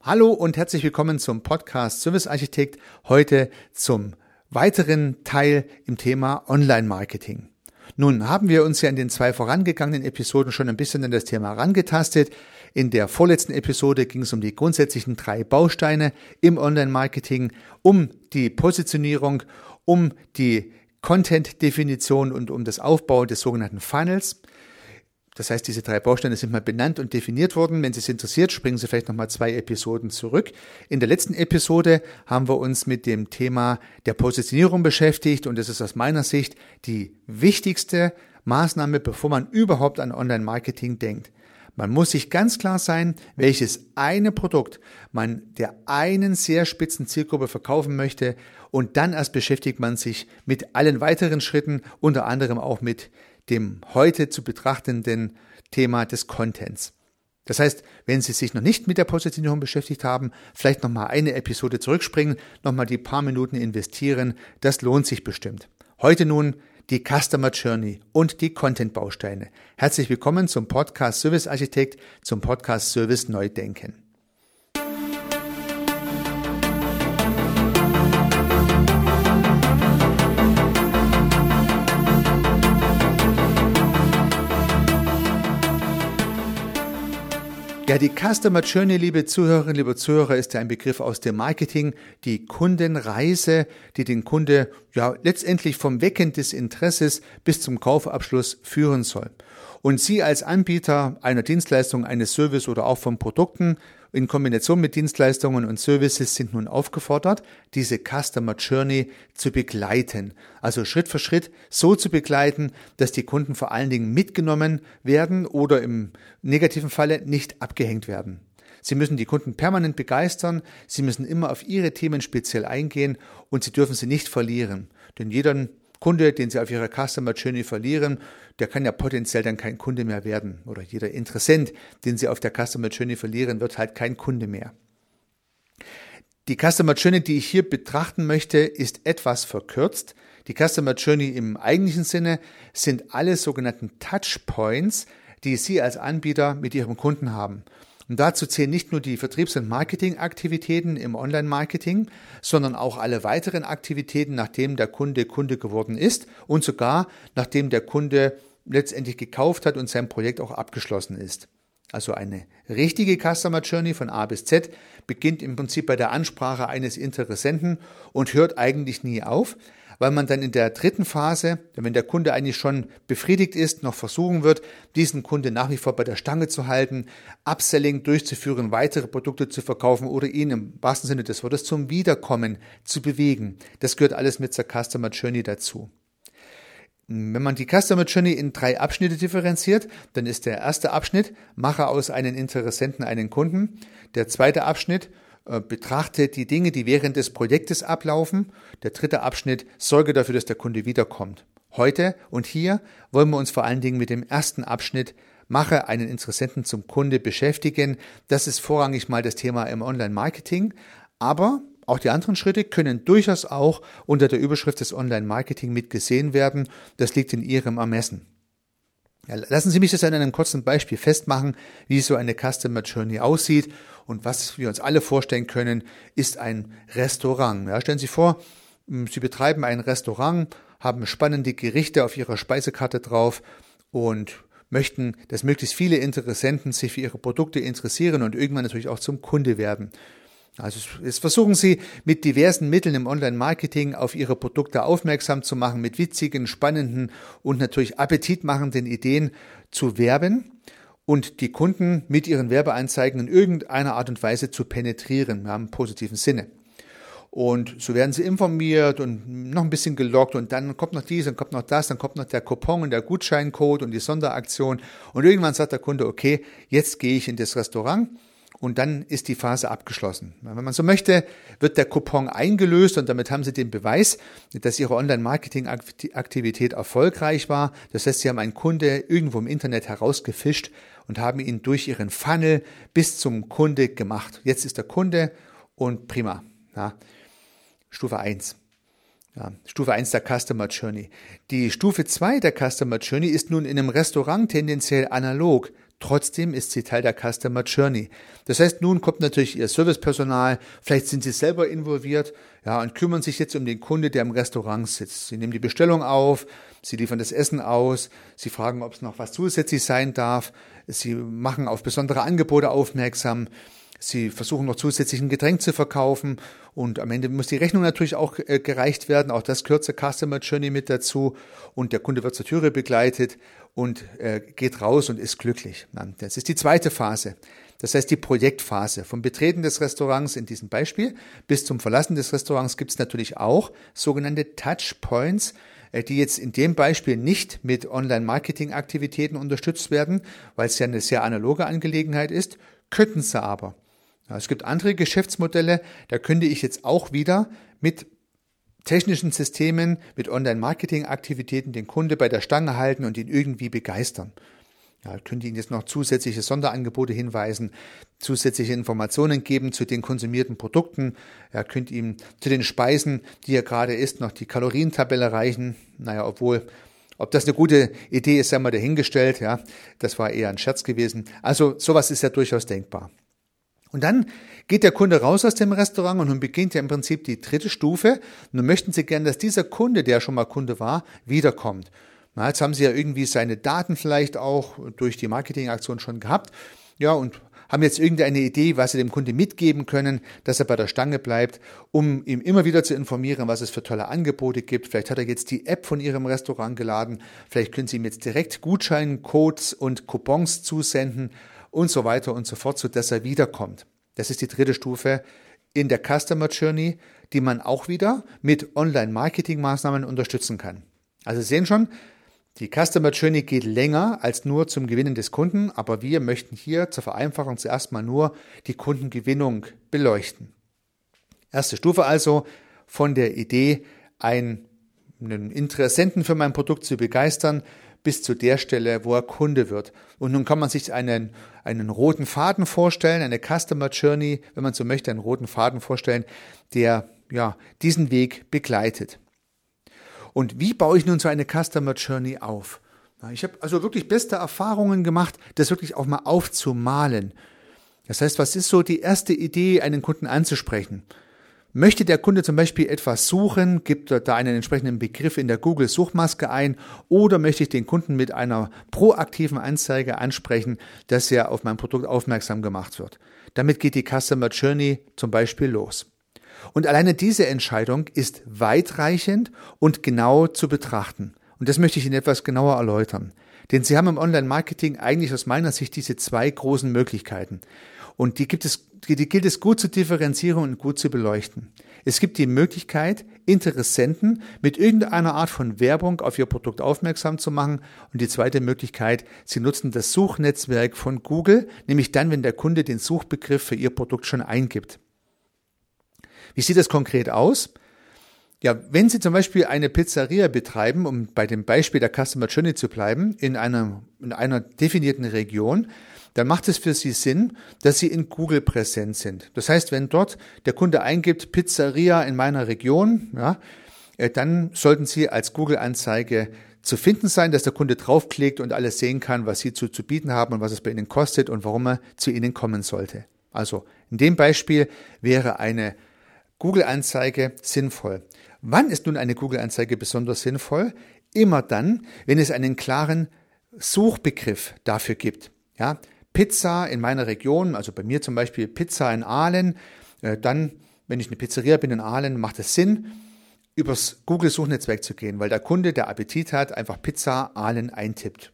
Hallo und herzlich willkommen zum Podcast Service Architekt. Heute zum weiteren Teil im Thema Online-Marketing. Nun haben wir uns ja in den zwei vorangegangenen Episoden schon ein bisschen an das Thema herangetastet. In der vorletzten Episode ging es um die grundsätzlichen drei Bausteine im Online-Marketing, um die Positionierung, um die Content-Definition und um das Aufbau des sogenannten Funnels. Das heißt, diese drei Bausteine sind mal benannt und definiert worden. Wenn Sie es interessiert, springen Sie vielleicht nochmal zwei Episoden zurück. In der letzten Episode haben wir uns mit dem Thema der Positionierung beschäftigt und das ist aus meiner Sicht die wichtigste Maßnahme, bevor man überhaupt an Online-Marketing denkt. Man muss sich ganz klar sein, welches eine Produkt man der einen sehr spitzen Zielgruppe verkaufen möchte und dann erst beschäftigt man sich mit allen weiteren Schritten, unter anderem auch mit dem heute zu betrachtenden Thema des Contents. Das heißt, wenn Sie sich noch nicht mit der Positionierung beschäftigt haben, vielleicht nochmal eine Episode zurückspringen, nochmal die paar Minuten investieren, das lohnt sich bestimmt. Heute nun die Customer Journey und die Content-Bausteine. Herzlich willkommen zum Podcast Service Architekt, zum Podcast Service Neudenken. Ja, die Customer Journey, liebe Zuhörerinnen, liebe Zuhörer, ist ja ein Begriff aus dem Marketing. Die Kundenreise, die den Kunde ja letztendlich vom Wecken des Interesses bis zum Kaufabschluss führen soll. Und Sie als Anbieter einer Dienstleistung, eines Service oder auch von Produkten in Kombination mit Dienstleistungen und Services sind nun aufgefordert, diese Customer Journey zu begleiten. Also Schritt für Schritt so zu begleiten, dass die Kunden vor allen Dingen mitgenommen werden oder im negativen Falle nicht abgehängt werden. Sie müssen die Kunden permanent begeistern, sie müssen immer auf ihre Themen speziell eingehen und sie dürfen sie nicht verlieren. Denn jeder Kunde, den Sie auf Ihrer Customer Journey verlieren, der kann ja potenziell dann kein Kunde mehr werden. Oder jeder Interessent, den Sie auf der Customer Journey verlieren, wird halt kein Kunde mehr. Die Customer Journey, die ich hier betrachten möchte, ist etwas verkürzt. Die Customer Journey im eigentlichen Sinne sind alle sogenannten Touchpoints, die Sie als Anbieter mit Ihrem Kunden haben. Und dazu zählen nicht nur die Vertriebs- und Marketingaktivitäten im Online-Marketing, sondern auch alle weiteren Aktivitäten, nachdem der Kunde Kunde geworden ist und sogar nachdem der Kunde letztendlich gekauft hat und sein Projekt auch abgeschlossen ist. Also eine richtige Customer Journey von A bis Z beginnt im Prinzip bei der Ansprache eines Interessenten und hört eigentlich nie auf, weil man dann in der dritten Phase, wenn der Kunde eigentlich schon befriedigt ist, noch versuchen wird, diesen Kunde nach wie vor bei der Stange zu halten, Upselling durchzuführen, weitere Produkte zu verkaufen oder ihn im wahrsten Sinne des Wortes zum Wiederkommen zu bewegen. Das gehört alles mit zur Customer Journey dazu. Wenn man die Customer Journey in drei Abschnitte differenziert, dann ist der erste Abschnitt, mache aus einem Interessenten einen Kunden. Der zweite Abschnitt, betrachte die Dinge, die während des Projektes ablaufen. Der dritte Abschnitt, sorge dafür, dass der Kunde wiederkommt. Heute und hier wollen wir uns vor allen Dingen mit dem ersten Abschnitt mache einen Interessenten zum Kunde beschäftigen. Das ist vorrangig mal das Thema im Online-Marketing. Aber auch die anderen Schritte können durchaus auch unter der Überschrift des Online-Marketing mitgesehen werden. Das liegt in Ihrem Ermessen. Ja, lassen Sie mich das an einem kurzen Beispiel festmachen, wie so eine Customer Journey aussieht und was wir uns alle vorstellen können, ist ein Restaurant. Ja, stellen Sie vor, hm, Sie betreiben ein Restaurant, haben spannende Gerichte auf Ihrer Speisekarte drauf und möchten, dass möglichst viele Interessenten sich für Ihre Produkte interessieren und irgendwann natürlich auch zum Kunde werden. Also jetzt versuchen Sie mit diversen Mitteln im Online-Marketing auf Ihre Produkte aufmerksam zu machen, mit witzigen, spannenden und natürlich appetitmachenden Ideen zu werben und die Kunden mit ihren Werbeanzeigen in irgendeiner Art und Weise zu penetrieren, ja, im positiven Sinne. Und so werden sie informiert und noch ein bisschen gelockt und dann kommt noch dies, dann kommt noch das, dann kommt noch der Coupon und der Gutscheincode und die Sonderaktion und irgendwann sagt der Kunde, okay, jetzt gehe ich in das Restaurant und dann ist die Phase abgeschlossen. Wenn man so möchte, wird der Coupon eingelöst und damit haben Sie den Beweis, dass Ihre Online-Marketing-Aktivität erfolgreich war. Das heißt, Sie haben einen Kunde irgendwo im Internet herausgefischt und haben ihn durch Ihren Funnel bis zum Kunde gemacht. Jetzt ist der Kunde und prima. Ja. Stufe 1. Ja, Stufe 1 der Customer Journey. Die Stufe 2 der Customer Journey ist nun in einem Restaurant tendenziell analog Trotzdem ist sie Teil der Customer Journey. Das heißt, nun kommt natürlich Ihr Servicepersonal, vielleicht sind Sie selber involviert, ja, und kümmern sich jetzt um den Kunde, der im Restaurant sitzt. Sie nehmen die Bestellung auf, Sie liefern das Essen aus, Sie fragen, ob es noch was zusätzlich sein darf, Sie machen auf besondere Angebote aufmerksam, Sie versuchen noch zusätzlich ein Getränk zu verkaufen und am Ende muss die Rechnung natürlich auch äh, gereicht werden. Auch das zur Customer Journey mit dazu und der Kunde wird zur Türe begleitet und äh, geht raus und ist glücklich. Das ist die zweite Phase. Das heißt die Projektphase. Vom Betreten des Restaurants in diesem Beispiel bis zum Verlassen des Restaurants gibt es natürlich auch sogenannte Touchpoints, äh, die jetzt in dem Beispiel nicht mit Online-Marketing-Aktivitäten unterstützt werden, weil es ja eine sehr analoge Angelegenheit ist, könnten sie aber. Es gibt andere Geschäftsmodelle, da könnte ich jetzt auch wieder mit technischen Systemen, mit Online-Marketing-Aktivitäten den Kunde bei der Stange halten und ihn irgendwie begeistern. Ja, könnte Ihnen jetzt noch zusätzliche Sonderangebote hinweisen, zusätzliche Informationen geben zu den konsumierten Produkten. Ja, könnt ihm zu den Speisen, die er gerade isst, noch die Kalorientabelle reichen. Naja, obwohl, ob das eine gute Idee ist, sei mal dahingestellt. Ja, das war eher ein Scherz gewesen. Also sowas ist ja durchaus denkbar. Und dann geht der Kunde raus aus dem Restaurant und nun beginnt ja im Prinzip die dritte Stufe. Nun möchten Sie gerne, dass dieser Kunde, der schon mal Kunde war, wiederkommt. Na, jetzt haben Sie ja irgendwie seine Daten vielleicht auch durch die Marketingaktion schon gehabt. Ja, und haben jetzt irgendeine Idee, was Sie dem Kunde mitgeben können, dass er bei der Stange bleibt, um ihm immer wieder zu informieren, was es für tolle Angebote gibt. Vielleicht hat er jetzt die App von Ihrem Restaurant geladen. Vielleicht können Sie ihm jetzt direkt Gutscheincodes und Coupons zusenden und so weiter und so fort, so dass er wiederkommt. Das ist die dritte Stufe in der Customer Journey, die man auch wieder mit Online-Marketing-Maßnahmen unterstützen kann. Also Sie sehen schon, die Customer Journey geht länger als nur zum Gewinnen des Kunden, aber wir möchten hier zur Vereinfachung zuerst mal nur die Kundengewinnung beleuchten. Erste Stufe also von der Idee, einen Interessenten für mein Produkt zu begeistern, bis zu der Stelle, wo er Kunde wird. Und nun kann man sich einen, einen roten Faden vorstellen, eine Customer Journey, wenn man so möchte, einen roten Faden vorstellen, der ja, diesen Weg begleitet. Und wie baue ich nun so eine Customer Journey auf? Ich habe also wirklich beste Erfahrungen gemacht, das wirklich auch mal aufzumalen. Das heißt, was ist so die erste Idee, einen Kunden anzusprechen? Möchte der Kunde zum Beispiel etwas suchen, gibt er da einen entsprechenden Begriff in der Google-Suchmaske ein oder möchte ich den Kunden mit einer proaktiven Anzeige ansprechen, dass er auf mein Produkt aufmerksam gemacht wird. Damit geht die Customer Journey zum Beispiel los. Und alleine diese Entscheidung ist weitreichend und genau zu betrachten. Und das möchte ich Ihnen etwas genauer erläutern. Denn Sie haben im Online-Marketing eigentlich aus meiner Sicht diese zwei großen Möglichkeiten. Und die gibt es, die gilt es gut zu differenzieren und gut zu beleuchten. Es gibt die Möglichkeit, Interessenten mit irgendeiner Art von Werbung auf ihr Produkt aufmerksam zu machen. Und die zweite Möglichkeit, sie nutzen das Suchnetzwerk von Google, nämlich dann, wenn der Kunde den Suchbegriff für ihr Produkt schon eingibt. Wie sieht das konkret aus? Ja, wenn Sie zum Beispiel eine Pizzeria betreiben, um bei dem Beispiel der Customer Journey zu bleiben, in einer, in einer definierten Region, dann macht es für Sie Sinn, dass Sie in Google präsent sind. Das heißt, wenn dort der Kunde eingibt Pizzeria in meiner Region, ja, äh, dann sollten Sie als Google-Anzeige zu finden sein, dass der Kunde draufklickt und alles sehen kann, was Sie zu, zu bieten haben und was es bei Ihnen kostet und warum er zu Ihnen kommen sollte. Also in dem Beispiel wäre eine Google-Anzeige sinnvoll. Wann ist nun eine Google-Anzeige besonders sinnvoll? Immer dann, wenn es einen klaren Suchbegriff dafür gibt. Ja, Pizza in meiner Region, also bei mir zum Beispiel Pizza in Aalen, äh, dann, wenn ich eine Pizzeria bin in Aalen, macht es Sinn, übers Google-Suchnetzwerk zu gehen, weil der Kunde, der Appetit hat, einfach Pizza Aalen eintippt.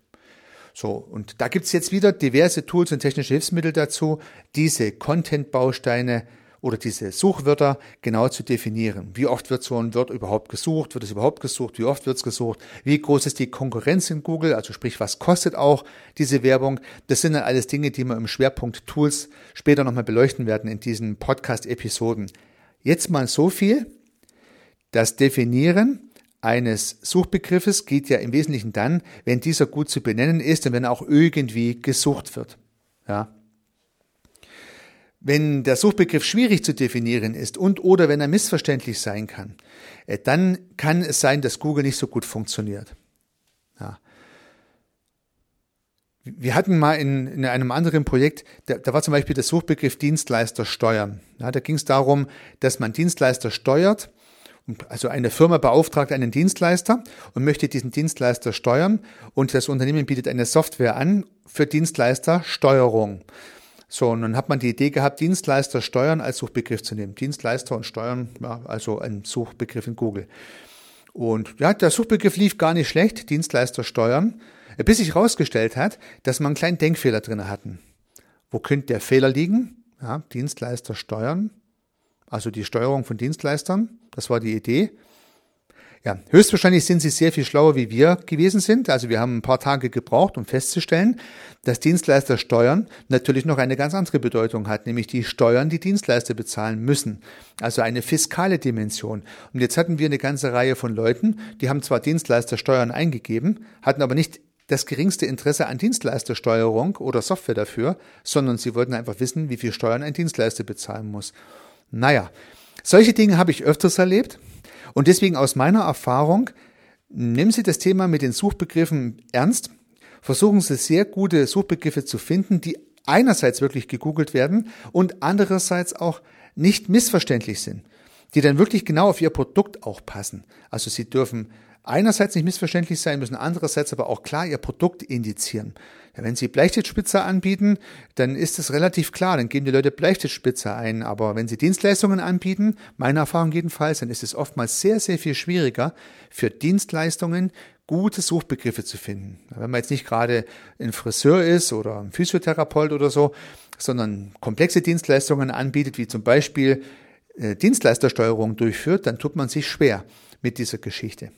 So, und da gibt's jetzt wieder diverse Tools und technische Hilfsmittel dazu, diese Content-Bausteine oder diese Suchwörter genau zu definieren. Wie oft wird so ein Wort überhaupt gesucht? Wird es überhaupt gesucht? Wie oft wird es gesucht? Wie groß ist die Konkurrenz in Google? Also sprich, was kostet auch diese Werbung? Das sind dann alles Dinge, die wir im Schwerpunkt Tools später nochmal beleuchten werden in diesen Podcast-Episoden. Jetzt mal so viel. Das Definieren eines Suchbegriffes geht ja im Wesentlichen dann, wenn dieser gut zu benennen ist und wenn er auch irgendwie gesucht wird. Ja, wenn der Suchbegriff schwierig zu definieren ist und oder wenn er missverständlich sein kann, äh, dann kann es sein, dass Google nicht so gut funktioniert. Ja. Wir hatten mal in, in einem anderen Projekt, da, da war zum Beispiel der Suchbegriff Dienstleister steuern. Ja, da ging es darum, dass man Dienstleister steuert also eine Firma beauftragt einen Dienstleister und möchte diesen Dienstleister steuern und das Unternehmen bietet eine Software an für Dienstleistersteuerung. So, und dann hat man die Idee gehabt, Dienstleister steuern als Suchbegriff zu nehmen. Dienstleister und steuern, ja, also ein Suchbegriff in Google. Und ja, der Suchbegriff lief gar nicht schlecht, Dienstleister steuern, bis sich herausgestellt hat, dass man einen kleinen Denkfehler drin hatten. Wo könnte der Fehler liegen? Ja, Dienstleister steuern, also die Steuerung von Dienstleistern. Das war die Idee. Ja, höchstwahrscheinlich sind sie sehr viel schlauer, wie wir gewesen sind. Also wir haben ein paar Tage gebraucht, um festzustellen, dass Dienstleister Steuern natürlich noch eine ganz andere Bedeutung hat, nämlich die Steuern, die Dienstleister bezahlen müssen. Also eine fiskale Dimension. Und jetzt hatten wir eine ganze Reihe von Leuten, die haben zwar Dienstleistersteuern eingegeben, hatten aber nicht das geringste Interesse an Dienstleistersteuerung oder Software dafür, sondern sie wollten einfach wissen, wie viel Steuern ein Dienstleister bezahlen muss. Naja, solche Dinge habe ich öfters erlebt und deswegen aus meiner Erfahrung, nehmen Sie das Thema mit den Suchbegriffen ernst, versuchen Sie sehr gute Suchbegriffe zu finden, die einerseits wirklich gegoogelt werden und andererseits auch nicht missverständlich sind, die dann wirklich genau auf Ihr Produkt auch passen. Also Sie dürfen einerseits nicht missverständlich sein, müssen andererseits aber auch klar Ihr Produkt indizieren. Wenn Sie Bleistiftspitze anbieten, dann ist es relativ klar, dann geben die Leute Bleistiftspitze ein. Aber wenn Sie Dienstleistungen anbieten, meine Erfahrung jedenfalls, dann ist es oftmals sehr, sehr viel schwieriger, für Dienstleistungen gute Suchbegriffe zu finden. Wenn man jetzt nicht gerade ein Friseur ist oder ein Physiotherapeut oder so, sondern komplexe Dienstleistungen anbietet, wie zum Beispiel äh, Dienstleistersteuerung durchführt, dann tut man sich schwer mit dieser Geschichte.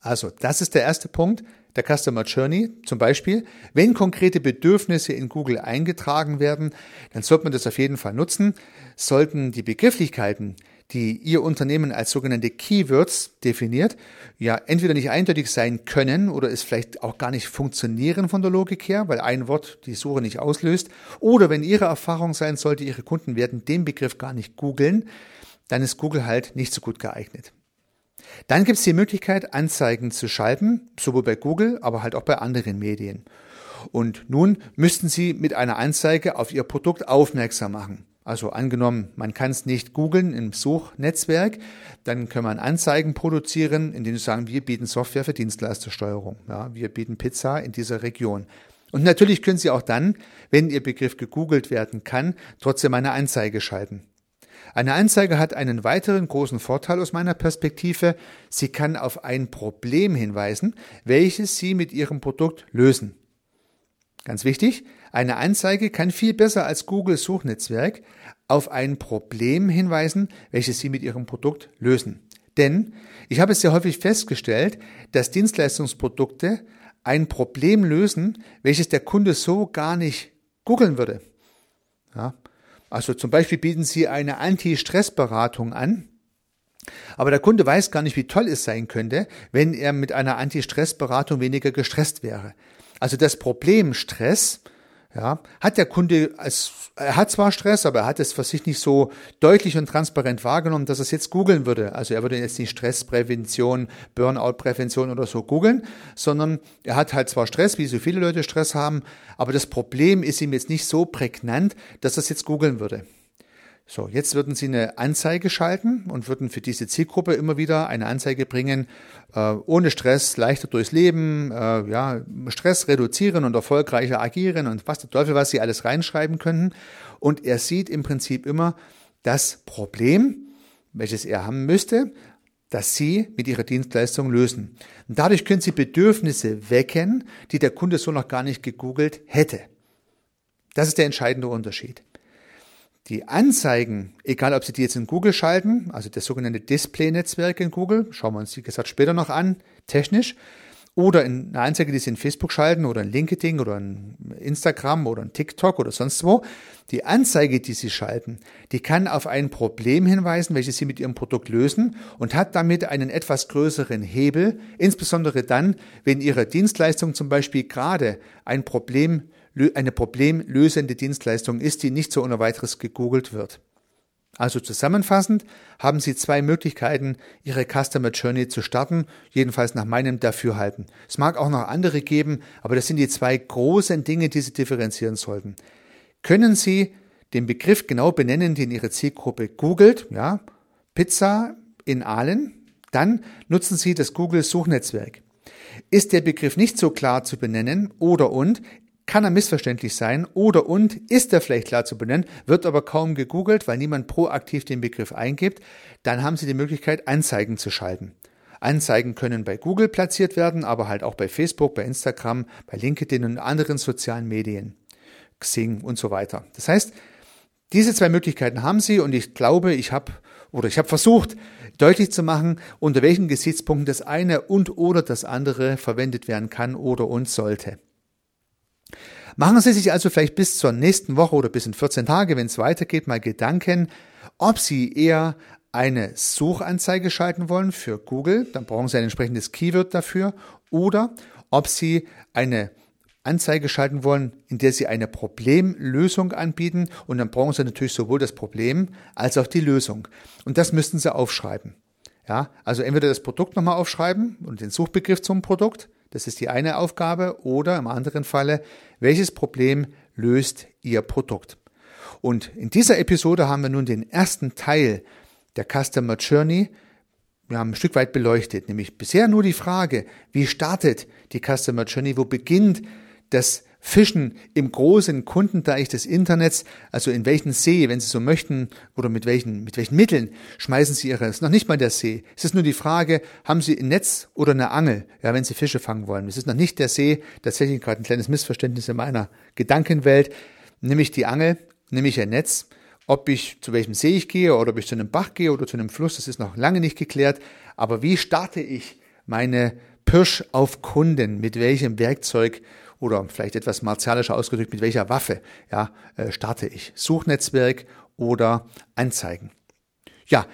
Also, das ist der erste Punkt der Customer Journey. Zum Beispiel, wenn konkrete Bedürfnisse in Google eingetragen werden, dann sollte man das auf jeden Fall nutzen. Sollten die Begrifflichkeiten, die Ihr Unternehmen als sogenannte Keywords definiert, ja entweder nicht eindeutig sein können oder es vielleicht auch gar nicht funktionieren von der Logik her, weil ein Wort die Suche nicht auslöst, oder wenn Ihre Erfahrung sein sollte, Ihre Kunden werden den Begriff gar nicht googeln, dann ist Google halt nicht so gut geeignet. Dann gibt es die Möglichkeit, Anzeigen zu schalten, sowohl bei Google, aber halt auch bei anderen Medien. Und nun müssten Sie mit einer Anzeige auf Ihr Produkt aufmerksam machen. Also angenommen, man kann es nicht googeln im Suchnetzwerk, dann kann man Anzeigen produzieren, indem Sie sagen, wir bieten Software für Dienstleistersteuerung. Ja, wir bieten Pizza in dieser Region. Und natürlich können Sie auch dann, wenn Ihr Begriff gegoogelt werden kann, trotzdem eine Anzeige schalten. Eine Anzeige hat einen weiteren großen Vorteil aus meiner Perspektive. Sie kann auf ein Problem hinweisen, welches Sie mit Ihrem Produkt lösen. Ganz wichtig, eine Anzeige kann viel besser als Google Suchnetzwerk auf ein Problem hinweisen, welches Sie mit Ihrem Produkt lösen. Denn ich habe es sehr häufig festgestellt, dass Dienstleistungsprodukte ein Problem lösen, welches der Kunde so gar nicht googeln würde. Ja, also zum Beispiel bieten Sie eine Anti-Stress-Beratung an, aber der Kunde weiß gar nicht, wie toll es sein könnte, wenn er mit einer Anti-Stress-Beratung weniger gestresst wäre. Also das Problem Stress ja, hat der Kunde als, er hat zwar Stress, aber er hat es für sich nicht so deutlich und transparent wahrgenommen, dass er es jetzt googeln würde. Also er würde jetzt nicht Stressprävention, Burnout-Prävention oder so googeln, sondern er hat halt zwar Stress, wie so viele Leute Stress haben, aber das Problem ist ihm jetzt nicht so prägnant, dass er es jetzt googeln würde. So, jetzt würden Sie eine Anzeige schalten und würden für diese Zielgruppe immer wieder eine Anzeige bringen, äh, ohne Stress leichter durchs Leben, äh, ja, Stress reduzieren und erfolgreicher agieren und was der Teufel, was Sie alles reinschreiben könnten. Und er sieht im Prinzip immer das Problem, welches er haben müsste, das Sie mit Ihrer Dienstleistung lösen. Und dadurch können Sie Bedürfnisse wecken, die der Kunde so noch gar nicht gegoogelt hätte. Das ist der entscheidende Unterschied. Die Anzeigen, egal ob Sie die jetzt in Google schalten, also das sogenannte Display-Netzwerk in Google, schauen wir uns wie gesagt später noch an, technisch, oder in eine Anzeige, die Sie in Facebook schalten oder in LinkedIn oder in Instagram oder in TikTok oder sonst wo. Die Anzeige, die Sie schalten, die kann auf ein Problem hinweisen, welches Sie mit Ihrem Produkt lösen und hat damit einen etwas größeren Hebel, insbesondere dann, wenn Ihre Dienstleistung zum Beispiel gerade ein Problem eine problemlösende Dienstleistung ist, die nicht so ohne weiteres gegoogelt wird. Also zusammenfassend haben Sie zwei Möglichkeiten, Ihre Customer Journey zu starten, jedenfalls nach meinem Dafürhalten. Es mag auch noch andere geben, aber das sind die zwei großen Dinge, die Sie differenzieren sollten. Können Sie den Begriff genau benennen, den Ihre Zielgruppe googelt, ja, Pizza in Aalen, dann nutzen Sie das Google Suchnetzwerk. Ist der Begriff nicht so klar zu benennen oder und kann er missverständlich sein oder und ist er vielleicht klar zu benennen, wird aber kaum gegoogelt, weil niemand proaktiv den Begriff eingibt, dann haben Sie die Möglichkeit, Anzeigen zu schalten. Anzeigen können bei Google platziert werden, aber halt auch bei Facebook, bei Instagram, bei LinkedIn und anderen sozialen Medien, Xing und so weiter. Das heißt, diese zwei Möglichkeiten haben Sie und ich glaube, ich habe oder ich habe versucht, deutlich zu machen, unter welchen Gesichtspunkten das eine und oder das andere verwendet werden kann oder und sollte. Machen Sie sich also vielleicht bis zur nächsten Woche oder bis in 14 Tage, wenn es weitergeht, mal Gedanken, ob Sie eher eine Suchanzeige schalten wollen für Google, dann brauchen Sie ein entsprechendes Keyword dafür, oder ob Sie eine Anzeige schalten wollen, in der Sie eine Problemlösung anbieten und dann brauchen Sie natürlich sowohl das Problem als auch die Lösung. Und das müssten Sie aufschreiben. Ja, also entweder das Produkt nochmal aufschreiben und den Suchbegriff zum Produkt das ist die eine Aufgabe. Oder im anderen Falle, welches Problem löst Ihr Produkt? Und in dieser Episode haben wir nun den ersten Teil der Customer Journey wir haben ein Stück weit beleuchtet, nämlich bisher nur die Frage, wie startet die Customer Journey, wo beginnt das Fischen im großen Kundenteich des Internets, also in welchen See, wenn Sie so möchten, oder mit welchen, mit welchen Mitteln schmeißen Sie Ihre, es ist noch nicht mal der See. Es ist nur die Frage, haben Sie ein Netz oder eine Angel, ja, wenn Sie Fische fangen wollen. Es ist noch nicht der See, tatsächlich gerade ein kleines Missverständnis in meiner Gedankenwelt, nämlich die Angel, nämlich ein Netz. Ob ich zu welchem See ich gehe oder ob ich zu einem Bach gehe oder zu einem Fluss, das ist noch lange nicht geklärt. Aber wie starte ich meine Pirsch auf Kunden? Mit welchem Werkzeug oder vielleicht etwas martialischer ausgedrückt, mit welcher Waffe ja, äh, starte ich? Suchnetzwerk oder Anzeigen? Ja,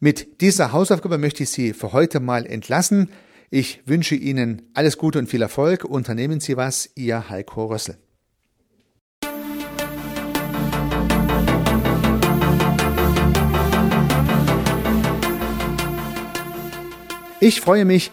mit dieser Hausaufgabe möchte ich Sie für heute mal entlassen. Ich wünsche Ihnen alles Gute und viel Erfolg. Unternehmen Sie was, Ihr Heiko Rössel. Ich freue mich,